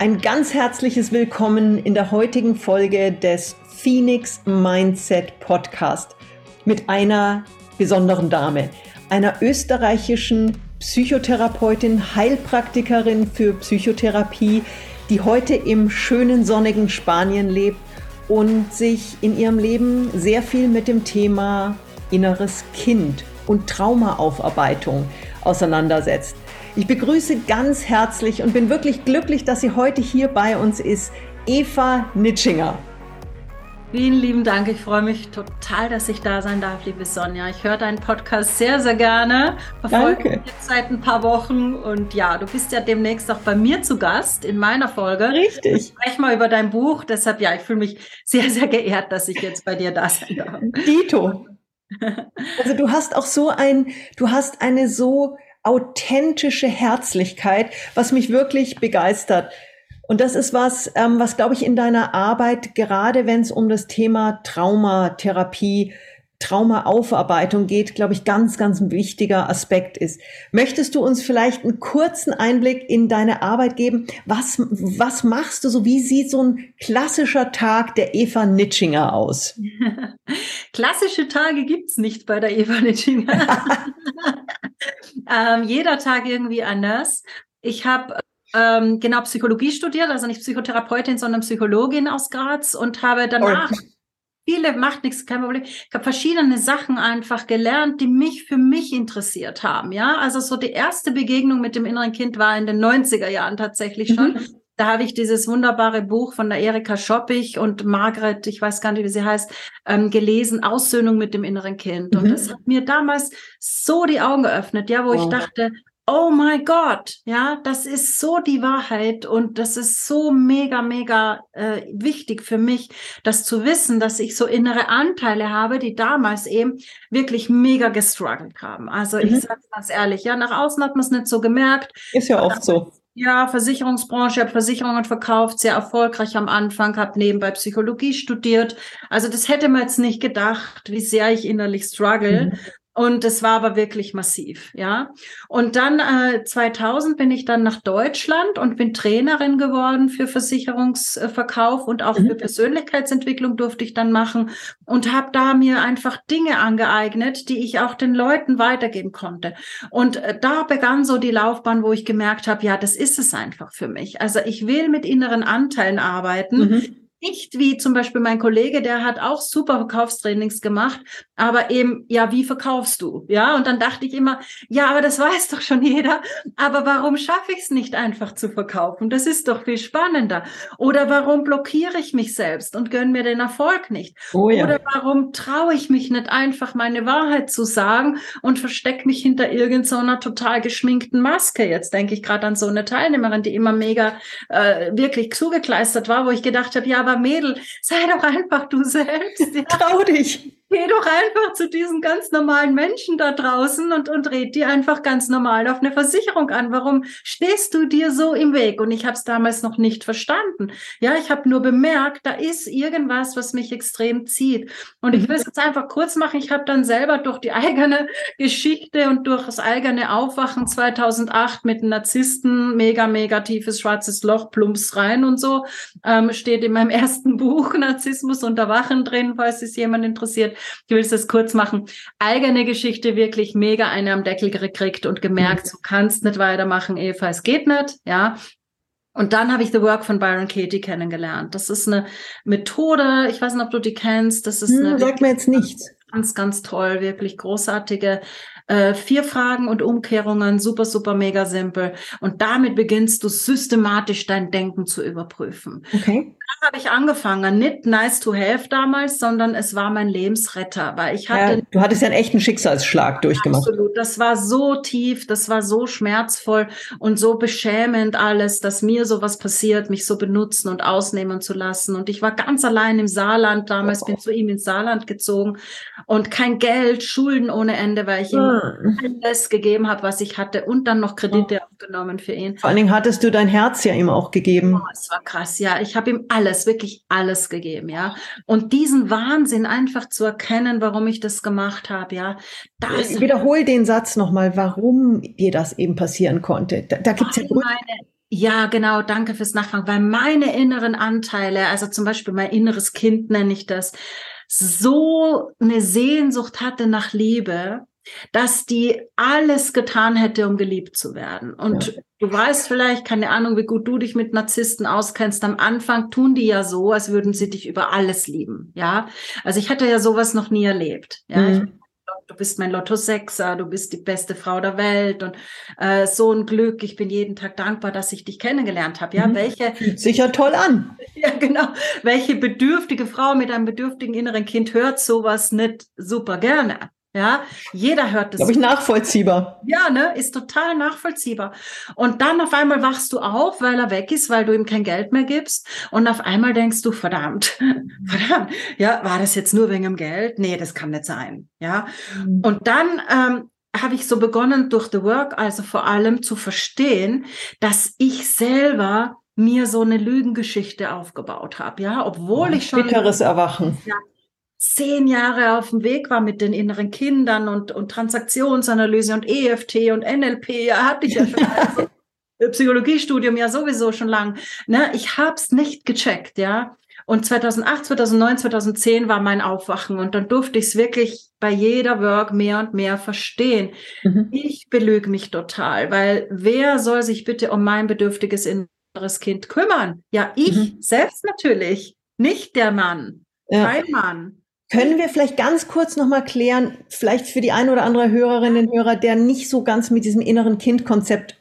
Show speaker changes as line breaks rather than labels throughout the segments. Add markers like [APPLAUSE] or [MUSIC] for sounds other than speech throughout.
Ein ganz herzliches Willkommen in der heutigen Folge des Phoenix Mindset Podcast mit einer besonderen Dame, einer österreichischen Psychotherapeutin, Heilpraktikerin für Psychotherapie, die heute im schönen sonnigen Spanien lebt und sich in ihrem Leben sehr viel mit dem Thema inneres Kind und Traumaaufarbeitung auseinandersetzt. Ich begrüße ganz herzlich und bin wirklich glücklich, dass sie heute hier bei uns ist, Eva Nitschinger.
Vielen lieben Dank. Ich freue mich total, dass ich da sein darf, liebe Sonja. Ich höre deinen Podcast sehr, sehr gerne. Verfolge Danke. jetzt seit ein paar Wochen. Und ja, du bist ja demnächst auch bei mir zu Gast in meiner Folge.
Richtig. Ich
spreche mal über dein Buch. Deshalb, ja, ich fühle mich sehr, sehr geehrt, dass ich jetzt bei dir da sein darf.
Dito. [LAUGHS] Also du hast auch so ein, du hast eine so authentische Herzlichkeit, was mich wirklich begeistert. Und das ist was, ähm, was glaube ich in deiner Arbeit, gerade wenn es um das Thema Traumatherapie Traumaaufarbeitung geht, glaube ich, ganz, ganz ein wichtiger Aspekt ist. Möchtest du uns vielleicht einen kurzen Einblick in deine Arbeit geben? Was, was machst du so? Wie sieht so ein klassischer Tag der Eva Nitschinger aus? [LAUGHS]
Klassische Tage gibt's nicht bei der Eva Nitschinger. [LAUGHS] ähm, jeder Tag irgendwie anders. Ich habe ähm, genau Psychologie studiert, also nicht Psychotherapeutin, sondern Psychologin aus Graz und habe danach... Oh viele, macht nichts, kein Problem. Ich habe verschiedene Sachen einfach gelernt, die mich für mich interessiert haben. Ja, also so die erste Begegnung mit dem inneren Kind war in den 90er Jahren tatsächlich schon. Mhm. Da habe ich dieses wunderbare Buch von der Erika Schoppich und Margret, ich weiß gar nicht, wie sie heißt, ähm, gelesen, Aussöhnung mit dem inneren Kind. Mhm. Und das hat mir damals so die Augen geöffnet, ja, wo oh. ich dachte, oh mein Gott, ja, das ist so die Wahrheit und das ist so mega, mega äh, wichtig für mich, das zu wissen, dass ich so innere Anteile habe, die damals eben wirklich mega gestruggelt haben. Also mhm. ich sage ganz ehrlich, ja, nach außen hat man es nicht so gemerkt.
Ist ja oft so.
Ja, Versicherungsbranche, habe Versicherungen verkauft, sehr erfolgreich am Anfang, habe nebenbei Psychologie studiert. Also das hätte man jetzt nicht gedacht, wie sehr ich innerlich struggle. Mhm. Und es war aber wirklich massiv, ja. Und dann äh, 2000 bin ich dann nach Deutschland und bin Trainerin geworden für Versicherungsverkauf und auch mhm. für Persönlichkeitsentwicklung durfte ich dann machen und habe da mir einfach Dinge angeeignet, die ich auch den Leuten weitergeben konnte. Und äh, da begann so die Laufbahn, wo ich gemerkt habe, ja, das ist es einfach für mich. Also ich will mit inneren Anteilen arbeiten. Mhm nicht wie zum Beispiel mein Kollege, der hat auch super Verkaufstrainings gemacht, aber eben, ja, wie verkaufst du? Ja, und dann dachte ich immer, ja, aber das weiß doch schon jeder, aber warum schaffe ich es nicht einfach zu verkaufen? Das ist doch viel spannender. Oder warum blockiere ich mich selbst und gönne mir den Erfolg nicht? Oh ja. Oder warum traue ich mich nicht einfach meine Wahrheit zu sagen und verstecke mich hinter irgendeiner so total geschminkten Maske? Jetzt denke ich gerade an so eine Teilnehmerin, die immer mega äh, wirklich zugekleistert war, wo ich gedacht habe, ja, aber Mädel, sei doch einfach du selbst. Ja.
Trau dich.
Geh doch einfach zu diesen ganz normalen Menschen da draußen und, und red die einfach ganz normal auf eine Versicherung an. Warum stehst du dir so im Weg? Und ich habe es damals noch nicht verstanden. Ja, ich habe nur bemerkt, da ist irgendwas, was mich extrem zieht. Und ich will es jetzt einfach kurz machen. Ich habe dann selber durch die [LAUGHS] eigene Geschichte und durch das eigene Aufwachen 2008 mit Narzissten, mega, mega tiefes schwarzes Loch, plumps rein und so, ähm, steht in meinem [LAUGHS] ersten Buch Narzissmus und Erwachen drin, falls es jemand interessiert ich will es kurz machen. Eigene Geschichte wirklich mega eine am Deckel gekriegt und gemerkt, mhm. du kannst nicht weitermachen, Eva, es geht nicht, ja. Und dann habe ich The Work von Byron Katie kennengelernt. Das ist eine Methode, ich weiß nicht, ob du die kennst. Das ist hm, eine.
Sag mir jetzt nichts.
Ganz, ganz toll, wirklich großartige äh, vier Fragen und Umkehrungen, super, super, mega simpel. Und damit beginnst du systematisch dein Denken zu überprüfen. Okay. Habe ich angefangen, nicht nice to have damals, sondern es war mein Lebensretter, weil ich hatte.
Ja, du hattest ja einen echten Schicksalsschlag durchgemacht.
Absolut. Das war so tief, das war so schmerzvoll und so beschämend alles, dass mir sowas passiert, mich so benutzen und ausnehmen zu lassen. Und ich war ganz allein im Saarland damals, oh. bin zu ihm ins Saarland gezogen und kein Geld, Schulden ohne Ende, weil ich ihm alles gegeben habe, was ich hatte und dann noch Kredite oh. aufgenommen für ihn.
Vor allen Dingen hattest du dein Herz ja ihm auch gegeben.
Oh, es war krass, ja. Ich habe ihm alles, wirklich alles gegeben, ja. Und diesen Wahnsinn einfach zu erkennen, warum ich das gemacht habe, ja.
Das Wiederhol den Satz nochmal, warum dir das eben passieren konnte. Da, da gibt es ja.
Meine Ja, genau, danke fürs Nachfragen, weil meine inneren Anteile, also zum Beispiel mein inneres Kind nenne ich das, so eine Sehnsucht hatte nach Liebe, dass die alles getan hätte, um geliebt zu werden. Und ja. du weißt vielleicht, keine Ahnung, wie gut du dich mit Narzissten auskennst. Am Anfang tun die ja so, als würden sie dich über alles lieben. Ja, also ich hatte ja sowas noch nie erlebt. Ja, mhm. du bist mein Lotto Sechser, du bist die beste Frau der Welt und äh, so ein Glück. Ich bin jeden Tag dankbar, dass ich dich kennengelernt habe. Ja,
mhm. welche Fühlt sich ja toll an. [LAUGHS]
Ja, genau. Welche bedürftige Frau mit einem bedürftigen inneren Kind hört sowas nicht super gerne? Ja, jeder hört das.
Glaube ich nachvollziehbar.
Ja, ne, ist total nachvollziehbar. Und dann auf einmal wachst du auf, weil er weg ist, weil du ihm kein Geld mehr gibst. Und auf einmal denkst du, verdammt, [LAUGHS] verdammt, ja, war das jetzt nur wegen dem Geld? Nee, das kann nicht sein. Ja. Mhm. Und dann ähm, habe ich so begonnen, durch The Work also vor allem zu verstehen, dass ich selber mir so eine Lügengeschichte aufgebaut habe, ja, obwohl ich schon
bitteres Erwachen.
Ja, zehn Jahre auf dem Weg war mit den inneren Kindern und, und Transaktionsanalyse und EFT und NLP, ja, hatte ich ja schon. [LAUGHS] Also, Psychologiestudium ja sowieso schon lang. Ne, ich hab's nicht gecheckt, ja. Und 2008, 2009, 2010 war mein Aufwachen und dann durfte ich es wirklich bei jeder Work mehr und mehr verstehen. Mhm. Ich belüge mich total, weil wer soll sich bitte um mein bedürftiges inneres Kind kümmern? Ja, ich mhm. selbst natürlich, nicht der Mann, ja. kein Mann.
Können wir vielleicht ganz kurz nochmal klären, vielleicht für die eine oder andere Hörerin und Hörer, der nicht so ganz mit diesem inneren Kind-Konzept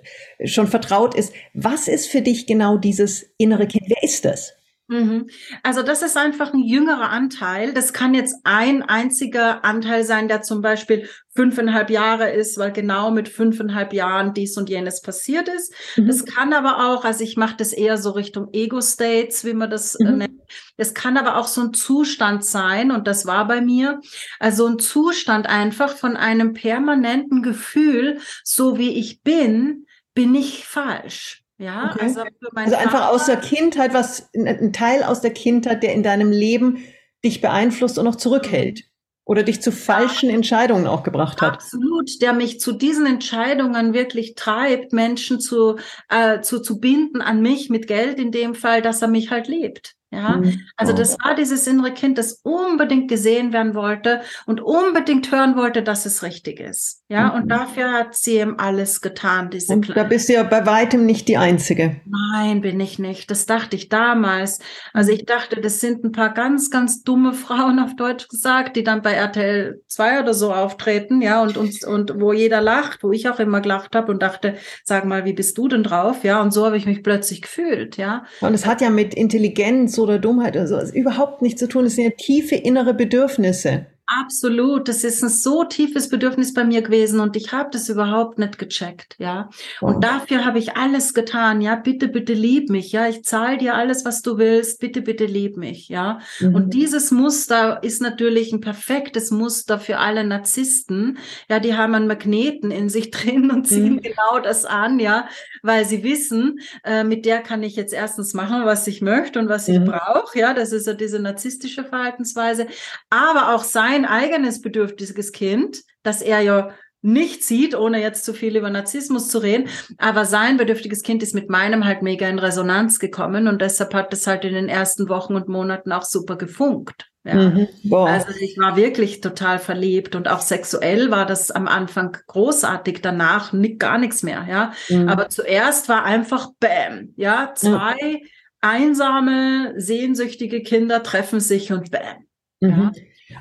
schon vertraut ist. Was ist für dich genau dieses innere Kind? Wer ist das?
Mhm. Also das ist einfach ein jüngerer Anteil. Das kann jetzt ein einziger Anteil sein, der zum Beispiel fünfeinhalb Jahre ist, weil genau mit fünfeinhalb Jahren dies und jenes passiert ist. Mhm. Das kann aber auch, also ich mache das eher so Richtung Ego-States, wie man das äh, mhm. nennt. Es kann aber auch so ein Zustand sein, und das war bei mir, also ein Zustand einfach von einem permanenten Gefühl, so wie ich bin, bin ich falsch. Ja,
okay. also, also einfach aus der Kindheit, was ein Teil aus der Kindheit, der in deinem Leben dich beeinflusst und noch zurückhält oder dich zu falschen Entscheidungen auch gebracht hat.
Absolut, der mich zu diesen Entscheidungen wirklich treibt, Menschen zu, äh, zu, zu binden an mich mit Geld in dem Fall, dass er mich halt liebt. Ja, mhm. also das war dieses innere Kind, das unbedingt gesehen werden wollte und unbedingt hören wollte, dass es richtig ist. Ja, mhm. und dafür hat sie ihm alles getan, diese
und Da bist du ja bei weitem nicht die Einzige.
Nein, bin ich nicht. Das dachte ich damals. Also ich dachte, das sind ein paar ganz, ganz dumme Frauen auf Deutsch gesagt, die dann bei RTL 2 oder so auftreten, ja, und uns, und wo jeder lacht, wo ich auch immer gelacht habe und dachte, sag mal, wie bist du denn drauf? Ja, und so habe ich mich plötzlich gefühlt, ja.
Und es hat ja mit Intelligenz oder Dummheit oder so überhaupt nichts zu tun. Es sind ja tiefe innere Bedürfnisse.
Absolut, das ist ein so tiefes Bedürfnis bei mir gewesen und ich habe das überhaupt nicht gecheckt, ja. Und dafür habe ich alles getan, ja. Bitte, bitte lieb mich, ja. Ich zahle dir alles, was du willst. Bitte, bitte lieb mich, ja. Mhm. Und dieses Muster ist natürlich ein perfektes Muster für alle Narzissten. Ja, die haben einen Magneten in sich [LAUGHS] drin und ziehen mhm. genau das an, ja, weil sie wissen, äh, mit der kann ich jetzt erstens machen, was ich möchte und was mhm. ich brauche, ja. Das ist ja diese narzisstische Verhaltensweise, aber auch sein sein eigenes bedürftiges Kind, das er ja nicht sieht, ohne jetzt zu viel über Narzissmus zu reden. Aber sein bedürftiges Kind ist mit meinem halt mega in Resonanz gekommen und deshalb hat es halt in den ersten Wochen und Monaten auch super gefunkt. Ja. Mhm. Also ich war wirklich total verliebt und auch sexuell war das am Anfang großartig, danach nicht, gar nichts mehr, ja. Mhm. Aber zuerst war einfach Bäm, ja, zwei mhm. einsame, sehnsüchtige Kinder treffen sich und Bäm. Ja.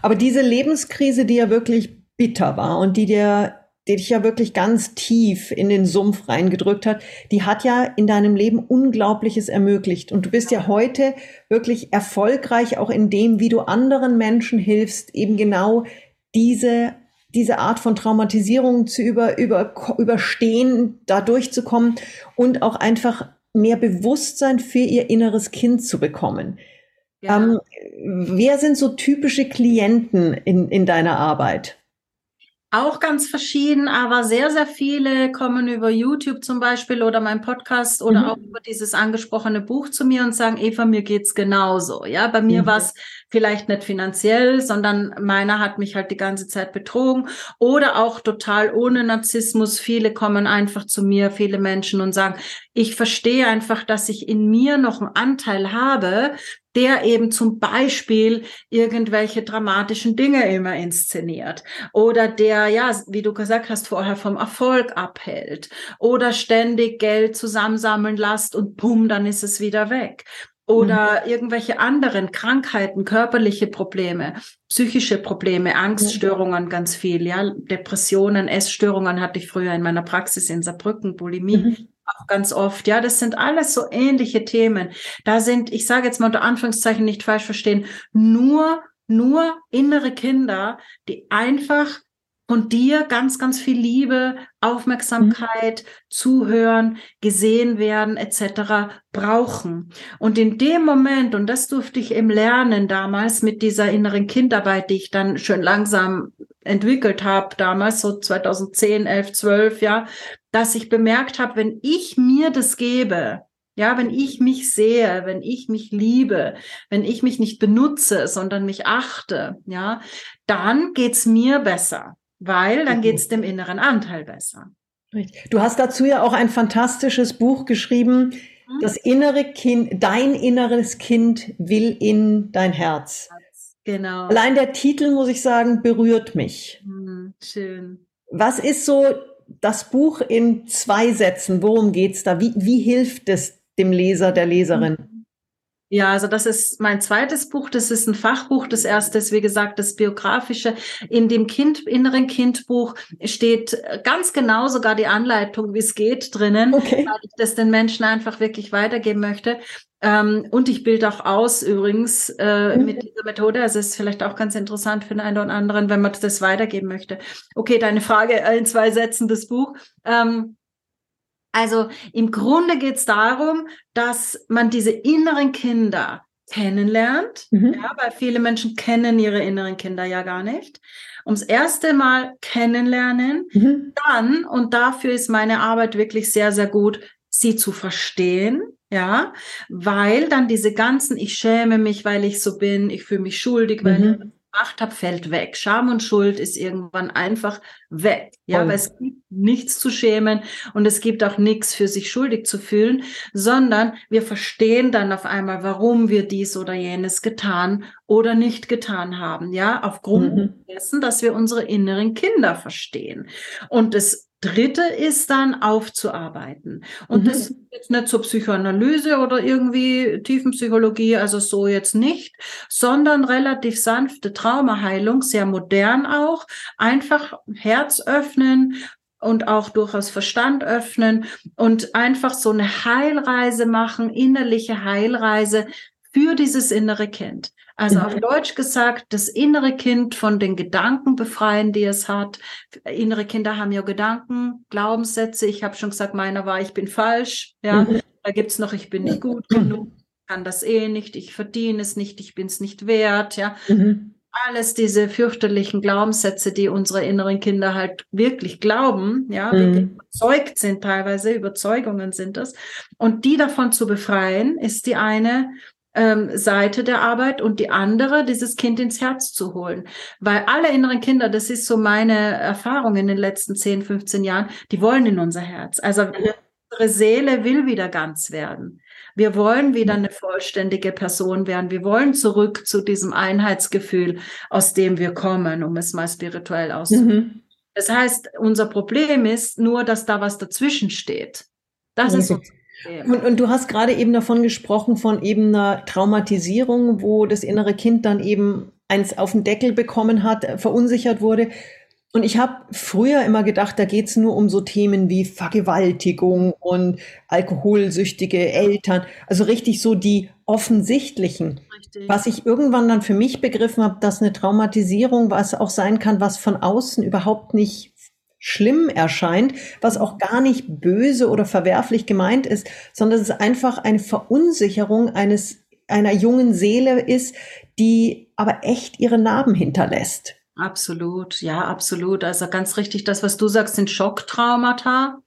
Aber diese Lebenskrise, die ja wirklich bitter war und die dir die dich ja wirklich ganz tief in den Sumpf reingedrückt hat, die hat ja in deinem Leben Unglaubliches ermöglicht. Und du bist ja heute wirklich erfolgreich auch in dem, wie du anderen Menschen hilfst, eben genau diese, diese Art von Traumatisierung zu über, über, überstehen, da durchzukommen und auch einfach mehr Bewusstsein für ihr inneres Kind zu bekommen. Ja. Ähm, wer sind so typische Klienten in, in deiner Arbeit?
auch ganz verschieden, aber sehr, sehr viele kommen über YouTube zum Beispiel oder mein Podcast oder mhm. auch über dieses angesprochene Buch zu mir und sagen, Eva, mir geht's genauso. Ja, bei mir mhm. war es vielleicht nicht finanziell, sondern meiner hat mich halt die ganze Zeit betrogen oder auch total ohne Narzissmus. Viele kommen einfach zu mir, viele Menschen und sagen, ich verstehe einfach, dass ich in mir noch einen Anteil habe, der eben zum Beispiel irgendwelche dramatischen Dinge immer inszeniert oder der, ja, wie du gesagt hast, vorher vom Erfolg abhält oder ständig Geld zusammensammeln lässt und pum, dann ist es wieder weg oder mhm. irgendwelche anderen Krankheiten, körperliche Probleme, psychische Probleme, Angststörungen ganz viel, ja, Depressionen, Essstörungen hatte ich früher in meiner Praxis in Saarbrücken, Bulimie. Mhm. Auch ganz oft, ja, das sind alles so ähnliche Themen. Da sind, ich sage jetzt mal unter Anführungszeichen nicht falsch verstehen, nur, nur innere Kinder, die einfach von dir ganz, ganz viel Liebe, Aufmerksamkeit, mhm. Zuhören, gesehen werden etc. brauchen. Und in dem Moment, und das durfte ich eben lernen damals mit dieser inneren Kindarbeit, die ich dann schön langsam entwickelt habe, damals so 2010, 11, 12, ja, dass ich bemerkt habe, wenn ich mir das gebe, ja, wenn ich mich sehe, wenn ich mich liebe, wenn ich mich nicht benutze, sondern mich achte, ja, dann geht's mir besser weil dann geht es dem inneren Anteil besser.
Du hast dazu ja auch ein fantastisches Buch geschrieben, mhm. das innere Kind, dein inneres Kind will in dein Herz. Genau. Allein der Titel, muss ich sagen, berührt mich.
Mhm, schön.
Was ist so das Buch in zwei Sätzen? Worum geht's da? Wie, wie hilft es dem Leser, der Leserin?
Ja, also das ist mein zweites Buch. Das ist ein Fachbuch. Das erste ist, wie gesagt, das biografische. In dem Kind, inneren Kindbuch steht ganz genau sogar die Anleitung, wie es geht drinnen, okay. weil ich das den Menschen einfach wirklich weitergeben möchte. Ähm, und ich bilde auch aus übrigens äh, mhm. mit dieser Methode. Also es ist vielleicht auch ganz interessant für den einen oder anderen, wenn man das weitergeben möchte. Okay, deine Frage in zwei Sätzen, das Buch. Ähm, also im Grunde geht es darum, dass man diese inneren Kinder kennenlernt, mhm. ja, weil viele Menschen kennen ihre inneren Kinder ja gar nicht. Ums erste Mal kennenlernen, mhm. dann, und dafür ist meine Arbeit wirklich sehr, sehr gut, sie zu verstehen, ja, weil dann diese ganzen, ich schäme mich, weil ich so bin, ich fühle mich schuldig, weil mhm. Gemacht habe, fällt weg. Scham und Schuld ist irgendwann einfach weg. Ja, oh. weil es gibt nichts zu schämen und es gibt auch nichts für sich schuldig zu fühlen, sondern wir verstehen dann auf einmal, warum wir dies oder jenes getan oder nicht getan haben. Ja, aufgrund mhm. dessen, dass wir unsere inneren Kinder verstehen. Und das Dritte ist dann aufzuarbeiten. Und mhm. das ist jetzt nicht zur Psychoanalyse oder irgendwie Tiefenpsychologie, also so jetzt nicht, sondern relativ sanfte Traumaheilung, sehr modern auch. Einfach Herz öffnen, und auch durchaus Verstand öffnen und einfach so eine Heilreise machen, innerliche Heilreise für dieses innere Kind. Also auf mhm. Deutsch gesagt, das innere Kind von den Gedanken befreien, die es hat. Innere Kinder haben ja Gedanken, Glaubenssätze. Ich habe schon gesagt, meiner war, ich bin falsch. Ja, mhm. da gibt's noch, ich bin nicht gut genug, kann das eh nicht, ich verdiene es nicht, ich bin es nicht wert. Ja, mhm. alles diese fürchterlichen Glaubenssätze, die unsere inneren Kinder halt wirklich glauben, ja, mhm. überzeugt sind teilweise, Überzeugungen sind das. Und die davon zu befreien, ist die eine ähm, Seite der Arbeit und die andere, dieses Kind ins Herz zu holen. Weil alle inneren Kinder, das ist so meine Erfahrung in den letzten 10, 15 Jahren, die wollen in unser Herz. Also unsere Seele will wieder ganz werden. Wir wollen wieder eine vollständige Person werden. Wir wollen zurück zu diesem Einheitsgefühl, aus dem wir kommen, um es mal spirituell auszudrücken. Mhm. Das heißt, unser Problem ist nur, dass da was dazwischen steht. Das okay. ist unser
und, und du hast gerade eben davon gesprochen, von eben einer Traumatisierung, wo das innere Kind dann eben eins auf den Deckel bekommen hat, äh, verunsichert wurde. Und ich habe früher immer gedacht, da geht's nur um so Themen wie Vergewaltigung und alkoholsüchtige Eltern, also richtig so die offensichtlichen. Richtig. Was ich irgendwann dann für mich begriffen habe, dass eine Traumatisierung was auch sein kann, was von außen überhaupt nicht schlimm erscheint, was auch gar nicht böse oder verwerflich gemeint ist, sondern es ist einfach eine Verunsicherung eines einer jungen Seele ist, die aber echt ihre Narben hinterlässt.
Absolut, ja, absolut. Also ganz richtig, das, was du sagst, sind Schocktraumata.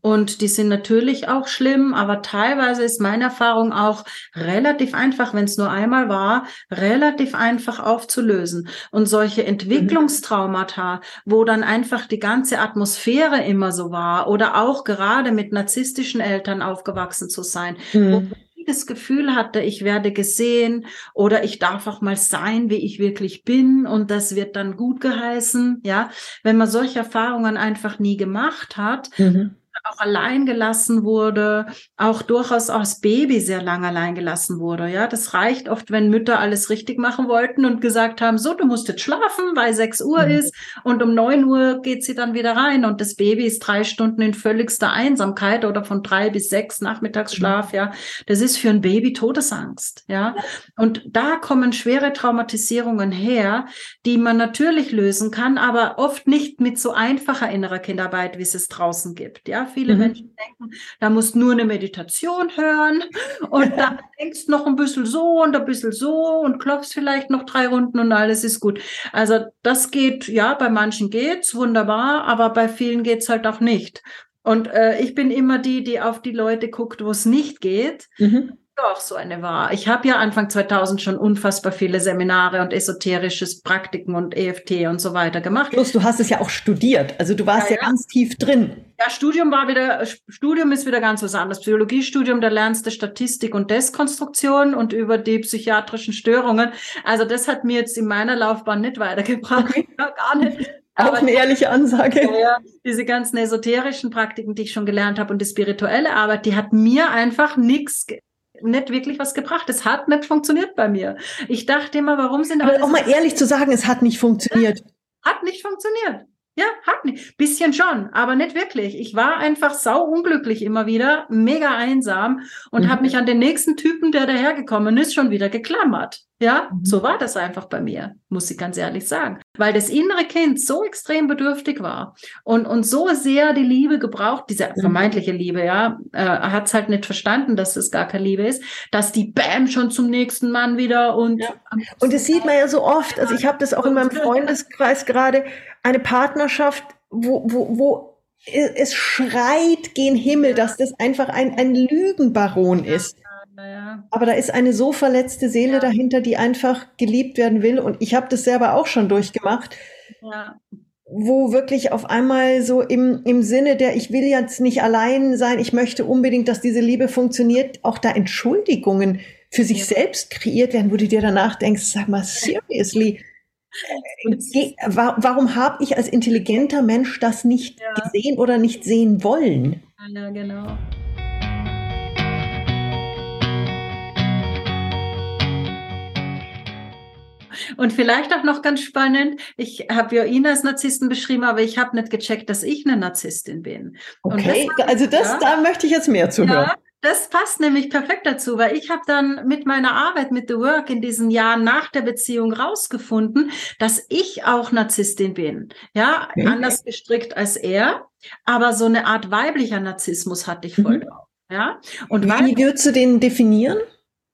Und die sind natürlich auch schlimm, aber teilweise ist meine Erfahrung auch relativ einfach, wenn es nur einmal war, relativ einfach aufzulösen. Und solche mhm. Entwicklungstraumata, wo dann einfach die ganze Atmosphäre immer so war oder auch gerade mit narzisstischen Eltern aufgewachsen zu sein, mhm. Das Gefühl hatte, ich werde gesehen oder ich darf auch mal sein, wie ich wirklich bin und das wird dann gut geheißen. Ja, wenn man solche Erfahrungen einfach nie gemacht hat, mhm auch allein gelassen wurde, auch durchaus als Baby sehr lange allein gelassen wurde. Ja, das reicht oft, wenn Mütter alles richtig machen wollten und gesagt haben, so, du musst jetzt schlafen, weil 6 Uhr mhm. ist und um 9 Uhr geht sie dann wieder rein und das Baby ist drei Stunden in völligster Einsamkeit oder von drei bis sechs Nachmittagsschlaf. Mhm. Ja, das ist für ein Baby Todesangst. Ja, und da kommen schwere Traumatisierungen her, die man natürlich lösen kann, aber oft nicht mit so einfacher innerer Kindarbeit, wie es es draußen gibt. Ja, Viele mhm. Menschen denken, da musst nur eine Meditation hören und dann [LAUGHS] denkst noch ein bisschen so und ein bisschen so und klopfst vielleicht noch drei Runden und alles ist gut. Also das geht, ja, bei manchen geht's wunderbar, aber bei vielen geht's halt auch nicht. Und äh, ich bin immer die, die auf die Leute guckt, wo es nicht geht. Mhm auch so eine war. Ich habe ja Anfang 2000 schon unfassbar viele Seminare und esoterisches Praktiken und EFT und so weiter gemacht.
Plus, du hast es ja auch studiert. Also du warst ja, ja, ja ganz tief drin.
Ja, Studium war wieder, Studium ist wieder ganz was anderes. Psychologiestudium, da lernst du Statistik und Deskonstruktion und über die psychiatrischen Störungen. Also das hat mir jetzt in meiner Laufbahn nicht weitergebracht. [LAUGHS] Gar nicht.
Auch eine ehrliche Ansage.
Ja, diese ganzen esoterischen Praktiken, die ich schon gelernt habe und die spirituelle Arbeit, die hat mir einfach nichts nicht wirklich was gebracht. Es hat nicht funktioniert bei mir. Ich dachte immer, warum sind
alle. Aber auch mal ehrlich zu sagen, es hat nicht funktioniert.
Hat nicht funktioniert. Ja, hat nicht. Bisschen schon, aber nicht wirklich. Ich war einfach sau unglücklich immer wieder, mega einsam und mhm. habe mich an den nächsten Typen, der dahergekommen ist, schon wieder geklammert. Ja, mhm. so war das einfach bei mir, muss ich ganz ehrlich sagen. Weil das innere Kind so extrem bedürftig war und, und so sehr die Liebe gebraucht, diese mhm. vermeintliche Liebe, ja, äh, hat es halt nicht verstanden, dass es gar keine Liebe ist, dass die Bam schon zum nächsten Mann wieder und. Ja.
Und das sieht man ja so oft. Also ich habe das auch in meinem [LAUGHS] Freundeskreis gerade eine Partnerschaft, wo, wo, wo es schreit gen Himmel, dass das einfach ein, ein Lügenbaron ist. Aber da ist eine so verletzte Seele ja. dahinter, die einfach geliebt werden will. Und ich habe das selber auch schon durchgemacht. Ja. Wo wirklich auf einmal so im, im Sinne der, ich will jetzt nicht allein sein, ich möchte unbedingt, dass diese Liebe funktioniert, auch da Entschuldigungen für sich ja. selbst kreiert werden, wo du dir danach denkst, sag mal, seriously, Warum habe ich als intelligenter Mensch das nicht ja. gesehen oder nicht sehen wollen?
Ja, genau. Und vielleicht auch noch ganz spannend, ich habe ja ihn als Narzissten beschrieben, aber ich habe nicht gecheckt, dass ich eine Narzisstin bin.
Okay, das also das, ja, da möchte ich jetzt mehr zu hören. Ja,
das passt nämlich perfekt dazu, weil ich habe dann mit meiner Arbeit mit The Work in diesen Jahren nach der Beziehung rausgefunden, dass ich auch Narzisstin bin. Ja, okay. anders gestrickt als er, aber so eine Art weiblicher Narzissmus hatte ich voll mhm. drauf. Ja,
und wie würdest du den definieren?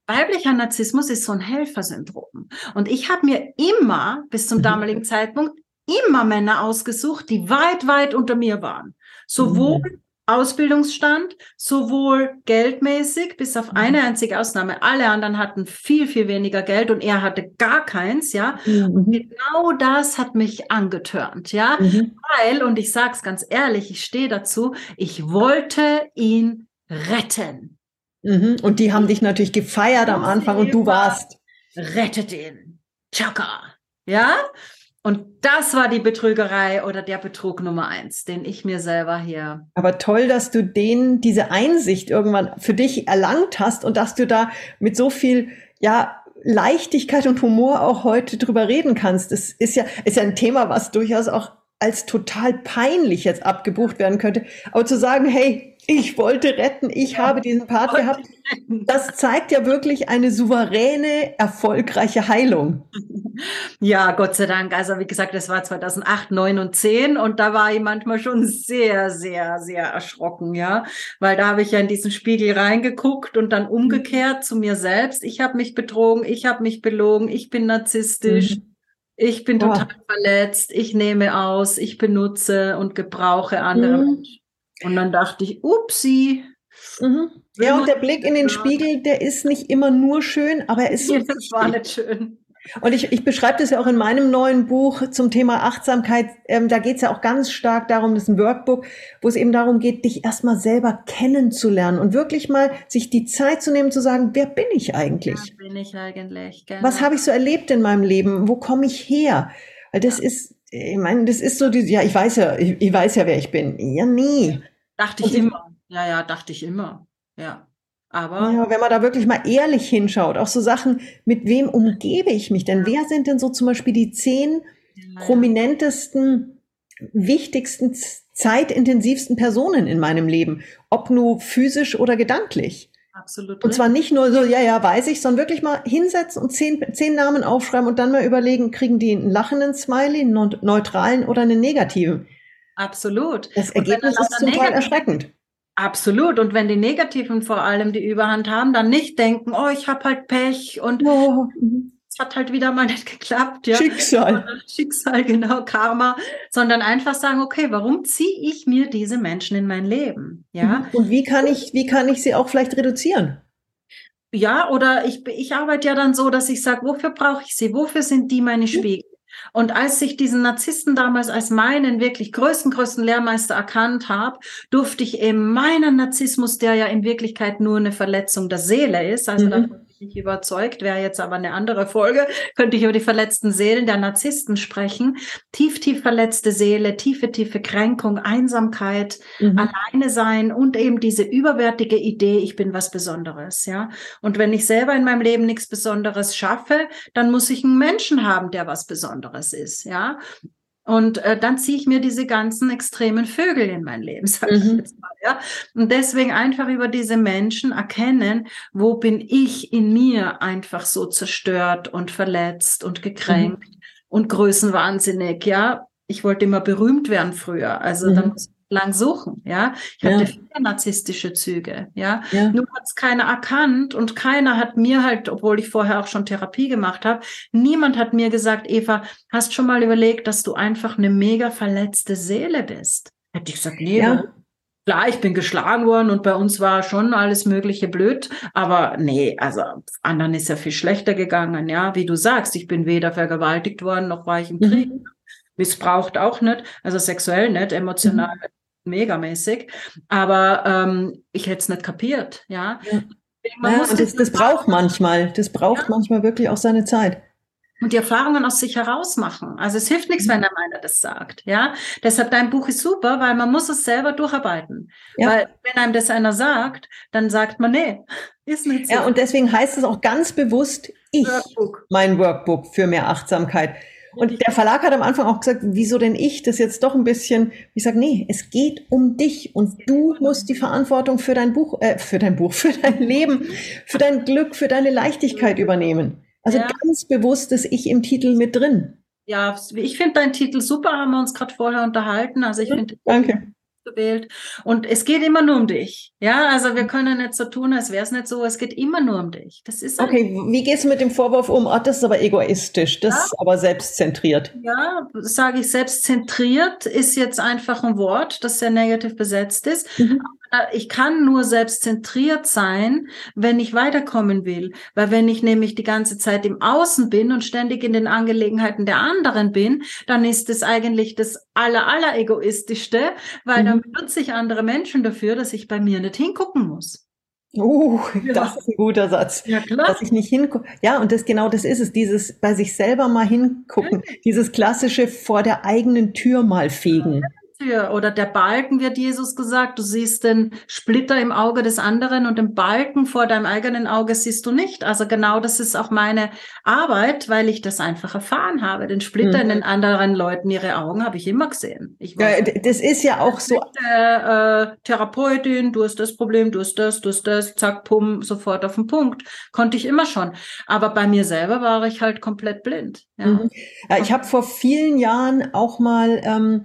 Weiblicher Narzissmus ist so ein Helfersyndrom. Und ich habe mir immer bis zum mhm. damaligen Zeitpunkt immer Männer ausgesucht, die weit, weit unter mir waren. Sowohl mhm. Ausbildungsstand, sowohl geldmäßig, bis auf eine mhm. einzige Ausnahme. Alle anderen hatten viel, viel weniger Geld und er hatte gar keins, ja. Mhm. genau das hat mich angetörnt, ja. Mhm. Weil, und ich sag's ganz ehrlich, ich stehe dazu, ich wollte ihn retten.
Mhm. Und die haben dich natürlich gefeiert am Anfang und du warst.
Rettet ihn. Chaka. Ja? Und das war die Betrügerei oder der Betrug Nummer eins, den ich mir selber hier.
Aber toll, dass du den, diese Einsicht irgendwann für dich erlangt hast und dass du da mit so viel, ja, Leichtigkeit und Humor auch heute drüber reden kannst. Das ist ja, ist ja ein Thema, was durchaus auch als total peinlich jetzt abgebucht werden könnte. Aber zu sagen, hey, ich wollte retten, ich habe diesen Part gehabt. Das zeigt ja wirklich eine souveräne, erfolgreiche Heilung. [LAUGHS]
Ja, Gott sei Dank. Also wie gesagt, das war 2008, 9 und 10 und da war ich manchmal schon sehr, sehr, sehr erschrocken, ja, weil da habe ich ja in diesen Spiegel reingeguckt und dann umgekehrt zu mir selbst. Ich habe mich betrogen, ich habe mich belogen, ich bin narzisstisch. Mhm. Ich bin total oh. verletzt, ich nehme aus, ich benutze und gebrauche andere mhm. Menschen. Und dann dachte ich, upsi.
Mhm. Ja, und der Blick in den Spiegel, der ist nicht immer nur schön, aber er ist so. [LAUGHS]
Das war nicht schön.
Und ich, ich beschreibe das ja auch in meinem neuen Buch zum Thema Achtsamkeit. Ähm, da geht es ja auch ganz stark darum, das ist ein Workbook, wo es eben darum geht, dich erstmal selber kennenzulernen und wirklich mal sich die Zeit zu nehmen, zu sagen, wer bin ich eigentlich?
Wer bin ich eigentlich?
Genau. Was habe ich so erlebt in meinem Leben? Wo komme ich her? Weil das ja. ist, ich meine, das ist so, die, ja, ich weiß ja, ich, ich weiß ja, wer ich bin. Ja, nie.
Dachte ich immer. Ja, ja, dachte ich immer. Ja. Aber
ja, wenn man da wirklich mal ehrlich hinschaut, auch so Sachen, mit wem umgebe ich mich denn? Wer sind denn so zum Beispiel die zehn ja. prominentesten, wichtigsten, zeitintensivsten Personen in meinem Leben? Ob nur physisch oder gedanklich?
Absolut.
Und zwar nicht nur so, ja, ja, weiß ich, sondern wirklich mal hinsetzen und zehn, zehn Namen aufschreiben und dann mal überlegen, kriegen die einen lachenden Smiley, einen neutralen oder einen negativen?
Absolut.
Das Ergebnis ist zum Teil erschreckend.
Absolut. Und wenn die Negativen vor allem die Überhand haben, dann nicht denken, oh, ich habe halt Pech und oh. Es hat halt wieder mal [LAUGHS] nicht geklappt. Ja.
Schicksal.
Schicksal, genau, Karma. Sondern einfach sagen, okay, warum ziehe ich mir diese Menschen in mein Leben? Ja. Mhm.
Und wie kann ich, wie kann ich sie auch vielleicht reduzieren?
Ja, oder ich, ich arbeite ja dann so, dass ich sage, wofür brauche ich sie? Wofür sind die meine mhm. Spiegel? Und als ich diesen Narzissten damals als meinen wirklich größten, größten Lehrmeister erkannt habe, durfte ich eben meinen Narzissmus, der ja in Wirklichkeit nur eine Verletzung der Seele ist, also mhm nicht überzeugt, wäre jetzt aber eine andere Folge, könnte ich über die verletzten Seelen der Narzissten sprechen. Tief, tief verletzte Seele, tiefe, tiefe Kränkung, Einsamkeit, mhm. alleine sein und eben diese überwärtige Idee, ich bin was Besonderes, ja. Und wenn ich selber in meinem Leben nichts Besonderes schaffe, dann muss ich einen Menschen haben, der was Besonderes ist, ja. Und äh, dann ziehe ich mir diese ganzen extremen Vögel in mein Leben, [LAUGHS] sage ich mhm. jetzt mal. Ja? Und deswegen einfach über diese Menschen erkennen, wo bin ich in mir einfach so zerstört und verletzt und gekränkt mhm. und größenwahnsinnig. Ja, ich wollte immer berühmt werden früher. Also mhm. dann muss lang suchen, ja. Ich hatte ja. viele narzisstische Züge, ja. ja. Nur hat es keiner erkannt und keiner hat mir halt, obwohl ich vorher auch schon Therapie gemacht habe, niemand hat mir gesagt, Eva, hast schon mal überlegt, dass du einfach eine mega verletzte Seele bist? Hätte ich gesagt, nee, ja. Klar, ich bin geschlagen worden und bei uns war schon alles Mögliche blöd, aber nee, also anderen ist ja viel schlechter gegangen, ja, wie du sagst, ich bin weder vergewaltigt worden, noch war ich im Krieg, mhm. missbraucht auch nicht, also sexuell nicht, emotional mhm megamäßig, aber ähm, ich hätte es nicht kapiert, ja. ja.
ja und das, das braucht manchmal, das braucht ja. manchmal wirklich auch seine Zeit.
Und die Erfahrungen aus sich heraus machen. Also es hilft nichts, mhm. wenn der einer das sagt, ja. Deshalb dein Buch ist super, weil man muss es selber durcharbeiten. Ja. Weil wenn einem das einer sagt, dann sagt man, nee, ist nicht so.
Ja, und deswegen heißt es auch ganz bewusst, ich, Workbook. mein Workbook für mehr Achtsamkeit. Und der Verlag hat am Anfang auch gesagt, wieso denn ich das jetzt doch ein bisschen, ich sage, nee, es geht um dich und du musst die Verantwortung für dein Buch, äh, für dein Buch, [LAUGHS] für dein Leben, für dein Glück, für deine Leichtigkeit übernehmen. Also ja. ganz bewusst ist Ich im Titel mit drin.
Ja, ich finde deinen Titel super, haben wir uns gerade vorher unterhalten. Also ich finde
Danke
gewählt. Und es geht immer nur um dich. Ja, also wir können nicht so tun, als wäre es nicht so. Es geht immer nur um dich. Das ist
okay. Wie gehst du mit dem Vorwurf um? Oh, das ist aber egoistisch, das ja. ist aber selbstzentriert.
Ja, sage ich selbstzentriert ist jetzt einfach ein Wort, das sehr negativ besetzt ist. Mhm ich kann nur selbstzentriert sein, wenn ich weiterkommen will. Weil wenn ich nämlich die ganze Zeit im Außen bin und ständig in den Angelegenheiten der anderen bin, dann ist es eigentlich das aller, aller egoistischste, weil mhm. dann benutze ich andere Menschen dafür, dass ich bei mir nicht hingucken muss.
Uh, [LAUGHS] ja. das ist ein guter Satz.
Ja, klar.
Dass ich nicht hingucke. Ja, und das genau das ist es, dieses bei sich selber mal hingucken, ja. dieses klassische vor der eigenen Tür mal fegen. Ja
Tür oder der Balken, wird Jesus gesagt. Du siehst den Splitter im Auge des anderen und den Balken vor deinem eigenen Auge siehst du nicht. Also genau das ist auch meine Arbeit, weil ich das einfach erfahren habe. Den Splitter mhm. in den anderen Leuten, ihre Augen habe ich immer gesehen. Ich
ja, das ist ja auch so.
Der, äh, Therapeutin, du hast das Problem, du hast das, du hast das, zack, pum, sofort auf den Punkt. Konnte ich immer schon. Aber bei mir selber war ich halt komplett blind.
Ja. Mhm. ja ich habe vor vielen Jahren auch mal ähm,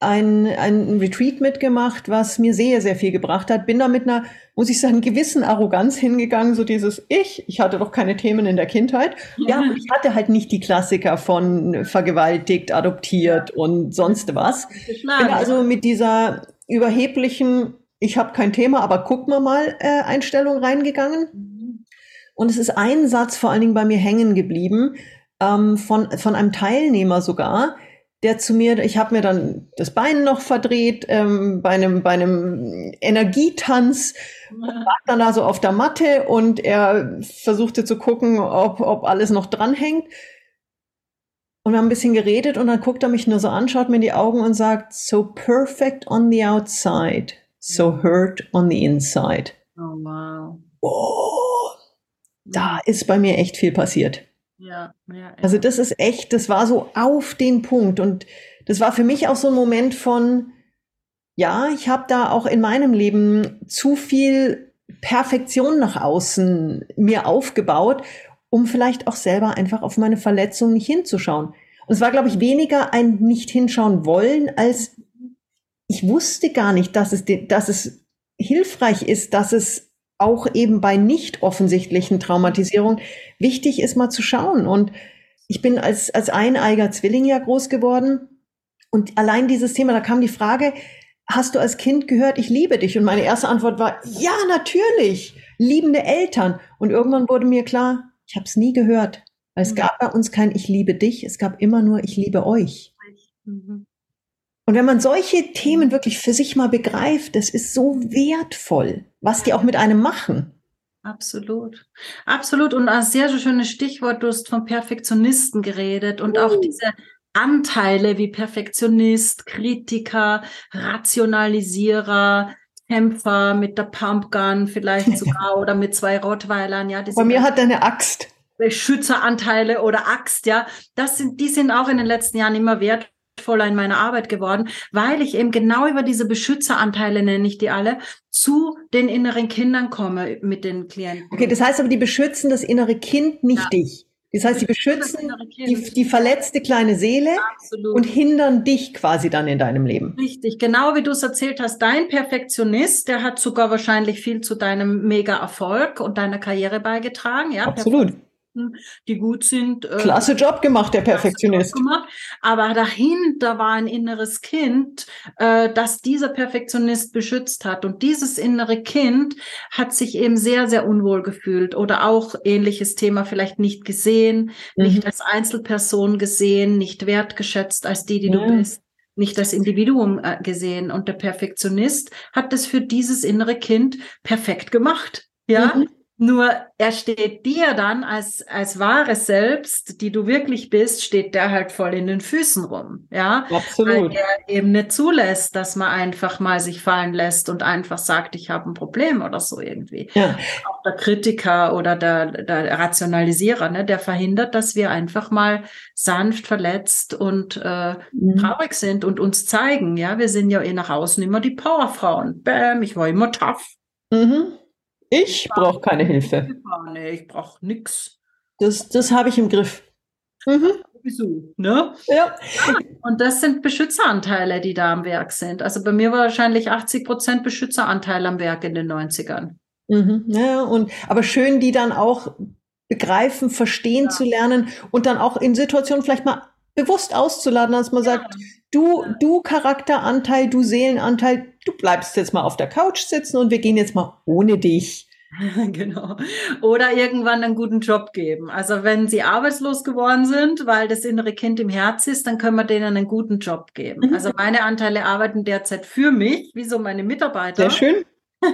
ein, ein Retreat mitgemacht, was mir sehr, sehr viel gebracht hat. Bin da mit einer, muss ich sagen, gewissen Arroganz hingegangen, so dieses Ich, ich hatte doch keine Themen in der Kindheit. Ja, ja ich hatte halt nicht die Klassiker von vergewaltigt, adoptiert und sonst was. Bin also mit dieser überheblichen, ich habe kein Thema, aber guck mal mal äh, Einstellung reingegangen. Mhm. Und es ist ein Satz vor allen Dingen bei mir hängen geblieben, ähm, von, von einem Teilnehmer sogar, der zu mir, ich habe mir dann das Bein noch verdreht ähm, bei einem bei einem Energietanz lag dann da so auf der Matte und er versuchte zu gucken, ob, ob alles noch dranhängt. Und wir haben ein bisschen geredet und dann guckt er mich nur so an, schaut mir in die Augen und sagt, so perfect on the outside, so hurt on the inside. Oh wow. Oh, da ist bei mir echt viel passiert. Ja, ja, Also das ist echt, das war so auf den Punkt und das war für mich auch so ein Moment von, ja, ich habe da auch in meinem Leben zu viel Perfektion nach außen mir aufgebaut, um vielleicht auch selber einfach auf meine Verletzung nicht hinzuschauen. Und es war, glaube ich, weniger ein nicht hinschauen wollen, als ich wusste gar nicht, dass es, dass es hilfreich ist, dass es auch eben bei nicht offensichtlichen Traumatisierungen wichtig ist, mal zu schauen. Und ich bin als, als eineiger Zwilling ja groß geworden. Und allein dieses Thema, da kam die Frage, hast du als Kind gehört, ich liebe dich? Und meine erste Antwort war, ja, natürlich, liebende Eltern. Und irgendwann wurde mir klar, ich habe es nie gehört. Weil es mhm. gab bei uns kein Ich liebe dich, es gab immer nur Ich liebe euch. Mhm. Und wenn man solche Themen wirklich für sich mal begreift, das ist so wertvoll, was die auch mit einem machen.
Absolut. Absolut. Und ein sehr schönes Stichwort, du hast vom Perfektionisten geredet und uh. auch diese Anteile wie Perfektionist, Kritiker, Rationalisierer, Kämpfer mit der Pumpgun vielleicht [LAUGHS] sogar oder mit zwei Rottweilern. Ja,
Bei mir hat er eine Axt.
Schützeranteile oder Axt, ja. Das sind, die sind auch in den letzten Jahren immer wert wertvoller in meiner Arbeit geworden, weil ich eben genau über diese Beschützeranteile, nenne ich die alle, zu den inneren Kindern komme mit den Klienten.
Okay, das heißt aber, die beschützen das innere Kind, nicht ja. dich. Das heißt, die beschützen die, die, verletzte kleine Seele Absolut. und hindern dich quasi dann in deinem Leben.
Richtig, genau wie du es erzählt hast. Dein Perfektionist, der hat sogar wahrscheinlich viel zu deinem Mega-Erfolg und deiner Karriere beigetragen. Ja,
Absolut. Perfekt
die gut sind.
Äh, Klasse Job gemacht, der Perfektionist.
Gemacht. Aber dahinter war ein inneres Kind, äh, das dieser Perfektionist beschützt hat. Und dieses innere Kind hat sich eben sehr, sehr unwohl gefühlt oder auch ähnliches Thema vielleicht nicht gesehen, mhm. nicht als Einzelperson gesehen, nicht wertgeschätzt als die, die ja. du bist nicht das Individuum äh, gesehen. Und der Perfektionist hat das für dieses innere Kind perfekt gemacht. Ja, mhm. Nur er steht dir dann als, als wahres Selbst, die du wirklich bist, steht der halt voll in den Füßen rum. Ja,
absolut.
Weil er eben nicht zulässt, dass man einfach mal sich fallen lässt und einfach sagt, ich habe ein Problem oder so irgendwie. Ja. Auch der Kritiker oder der, der Rationalisierer, ne, der verhindert, dass wir einfach mal sanft verletzt und äh, mhm. traurig sind und uns zeigen. Ja, wir sind ja eh nach außen immer die Powerfrauen. Bäm, ich war immer tough.
Mhm. Ich brauche keine Hilfe.
Nee, ich brauche nichts.
Das, das habe ich im Griff. Mhm.
Wieso? Ne? Ja. Und das sind Beschützeranteile, die da am Werk sind. Also bei mir war wahrscheinlich 80 Prozent Beschützeranteil am Werk in den 90ern.
Mhm. Ja, und aber schön, die dann auch begreifen, verstehen ja. zu lernen und dann auch in Situationen vielleicht mal bewusst auszuladen, dass man ja. sagt, du, du Charakteranteil, du Seelenanteil, du bleibst jetzt mal auf der Couch sitzen und wir gehen jetzt mal ohne dich. [LAUGHS]
genau. Oder irgendwann einen guten Job geben. Also wenn sie arbeitslos geworden sind, weil das innere Kind im Herz ist, dann können wir denen einen guten Job geben. Mhm. Also meine Anteile arbeiten derzeit für mich, wie so meine Mitarbeiter.
Sehr schön. [LAUGHS]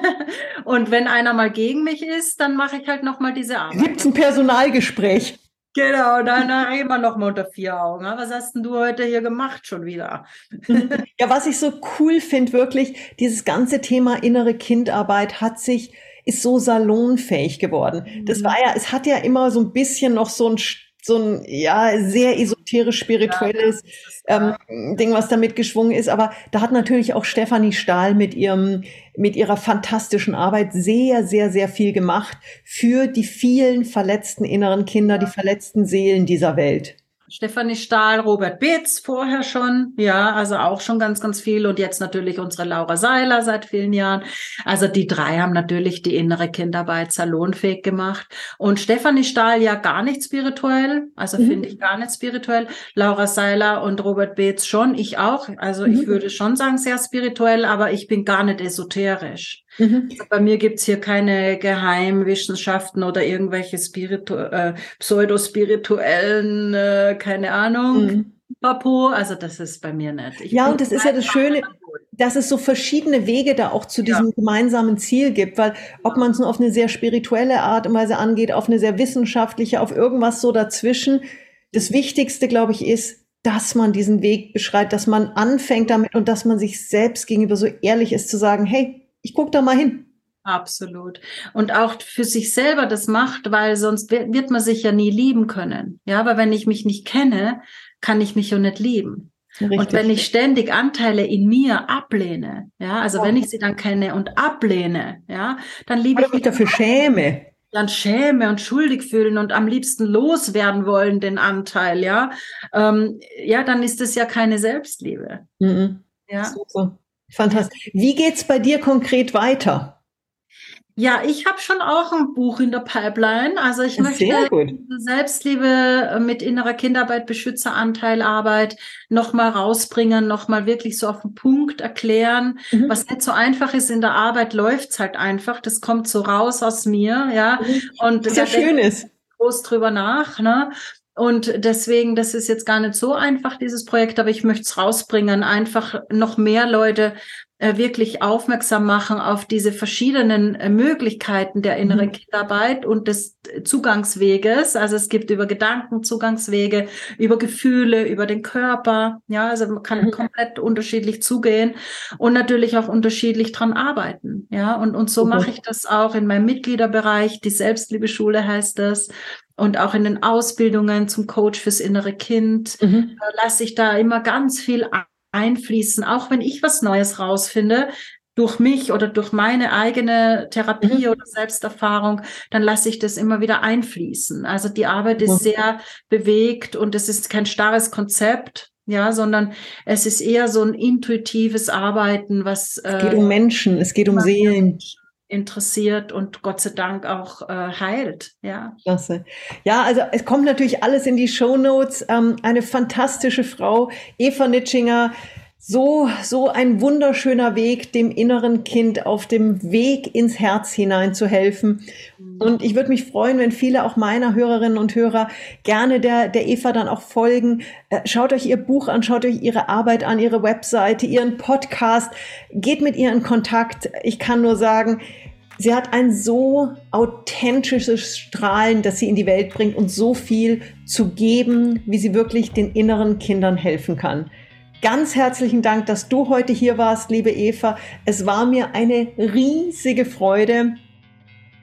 Und wenn einer mal gegen mich ist, dann mache ich halt nochmal diese Arbeit.
Gibt es ein Personalgespräch?
Genau, dann reden wir noch mal unter vier Augen. Was hast denn du heute hier gemacht schon wieder? [LAUGHS]
ja, was ich so cool finde, wirklich, dieses ganze Thema innere Kindarbeit hat sich, ist so salonfähig geworden. Das mhm. war ja, es hat ja immer so ein bisschen noch so ein so ein ja sehr esoterisch spirituelles ja, ähm, Ding, was damit geschwungen ist. Aber da hat natürlich auch Stefanie Stahl mit ihrem mit ihrer fantastischen Arbeit sehr sehr sehr viel gemacht für die vielen verletzten inneren Kinder, die verletzten Seelen dieser Welt.
Stefanie Stahl, Robert Beetz vorher schon, ja, also auch schon ganz, ganz viel und jetzt natürlich unsere Laura Seiler seit vielen Jahren. Also die drei haben natürlich die innere Kinderarbeit salonfähig gemacht und Stefanie Stahl ja gar nicht spirituell, also mhm. finde ich gar nicht spirituell. Laura Seiler und Robert Beetz schon, ich auch, also mhm. ich würde schon sagen sehr spirituell, aber ich bin gar nicht esoterisch. Mhm. Also bei mir gibt's hier keine Geheimwissenschaften oder irgendwelche Spiritu äh, pseudospirituellen, äh, keine Ahnung, mhm. Papo. Also das ist bei mir nicht.
Ich ja, und das ist ja das Schöne, dass es so verschiedene Wege da auch zu diesem ja. gemeinsamen Ziel gibt, weil ob man es nur auf eine sehr spirituelle Art und Weise angeht, auf eine sehr wissenschaftliche, auf irgendwas so dazwischen. Das Wichtigste, glaube ich, ist, dass man diesen Weg beschreibt, dass man anfängt damit und dass man sich selbst gegenüber so ehrlich ist zu sagen, hey, ich gucke da mal hin.
Absolut. Und auch für sich selber das macht, weil sonst wird man sich ja nie lieben können. Ja, aber wenn ich mich nicht kenne, kann ich mich ja nicht lieben. Richtig. Und wenn ich ständig Anteile in mir ablehne, ja, also oh. wenn ich sie dann kenne und ablehne, ja, dann liebe
Oder ich mich dafür schäme.
Dann schäme und schuldig fühlen und am liebsten loswerden wollen den Anteil, ja, ähm, ja, dann ist es ja keine Selbstliebe. Mhm.
Ja. Super. Fantastisch. Wie geht's bei dir konkret weiter?
Ja, ich habe schon auch ein Buch in der Pipeline. Also ich möchte Selbstliebe äh, mit innerer Kinderarbeit, Beschützeranteilarbeit nochmal rausbringen, nochmal wirklich so auf den Punkt erklären. Mhm. Was nicht so einfach ist in der Arbeit, läuft's halt einfach. Das kommt so raus aus mir, ja.
Mhm. Und das ja schön ist.
Groß drüber nach, ne? Und deswegen, das ist jetzt gar nicht so einfach, dieses Projekt, aber ich möchte es rausbringen, einfach noch mehr Leute wirklich aufmerksam machen auf diese verschiedenen äh, Möglichkeiten der inneren mhm. Kindarbeit und des Zugangsweges. Also es gibt über Gedanken Zugangswege, über Gefühle, über den Körper. Ja, also man kann mhm. komplett unterschiedlich zugehen und natürlich auch unterschiedlich dran arbeiten. Ja, und, und so mache ich das auch in meinem Mitgliederbereich. Die Selbstliebeschule heißt das und auch in den Ausbildungen zum Coach fürs innere Kind mhm. lasse ich da immer ganz viel einfließen, auch wenn ich was Neues rausfinde durch mich oder durch meine eigene Therapie mhm. oder Selbsterfahrung, dann lasse ich das immer wieder einfließen. Also die Arbeit ist sehr bewegt und es ist kein starres Konzept, ja, sondern es ist eher so ein intuitives Arbeiten, was
es geht äh, um Menschen, es geht um Seelen
interessiert und Gott sei Dank auch äh, heilt. Ja.
Klasse. Ja, also es kommt natürlich alles in die Show Notes. Ähm, eine fantastische Frau, Eva Nitschinger. So, so ein wunderschöner Weg, dem inneren Kind auf dem Weg ins Herz hinein zu helfen. Und ich würde mich freuen, wenn viele auch meiner Hörerinnen und Hörer gerne der, der Eva dann auch folgen. Äh, schaut euch ihr Buch an, schaut euch ihre Arbeit an, ihre Webseite, ihren Podcast. Geht mit ihr in Kontakt. Ich kann nur sagen, sie hat ein so authentisches Strahlen, das sie in die Welt bringt und so viel zu geben, wie sie wirklich den inneren Kindern helfen kann. Ganz herzlichen Dank, dass du heute hier warst, liebe Eva. Es war mir eine riesige Freude.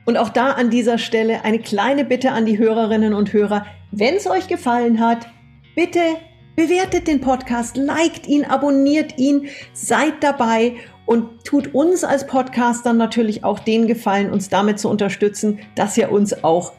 Und auch da an dieser Stelle eine kleine Bitte an die Hörerinnen und Hörer. Wenn es euch gefallen hat, bitte bewertet den Podcast, liked ihn, abonniert ihn, seid dabei und tut uns als Podcaster natürlich auch den Gefallen, uns damit zu unterstützen, dass ihr uns auch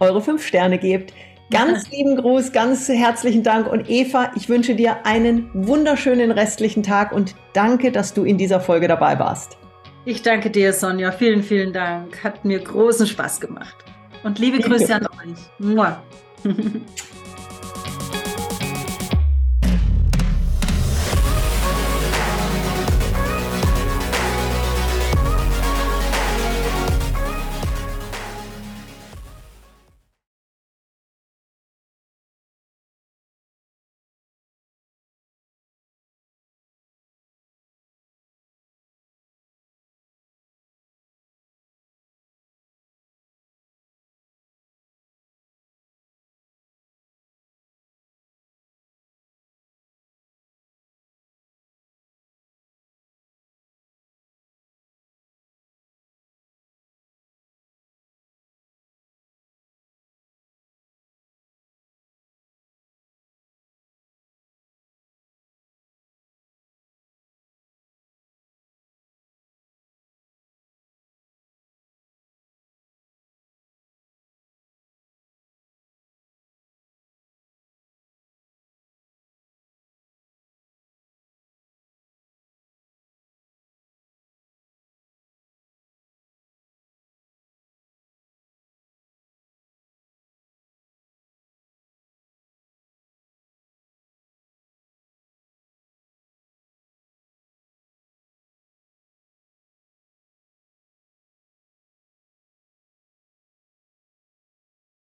eure fünf Sterne gebt. Ganz lieben Gruß, ganz herzlichen Dank und Eva, ich wünsche dir einen wunderschönen restlichen Tag und danke, dass du in dieser Folge dabei warst.
Ich danke dir, Sonja. Vielen, vielen Dank. Hat mir großen Spaß gemacht. Und liebe Grüße an euch. [LAUGHS]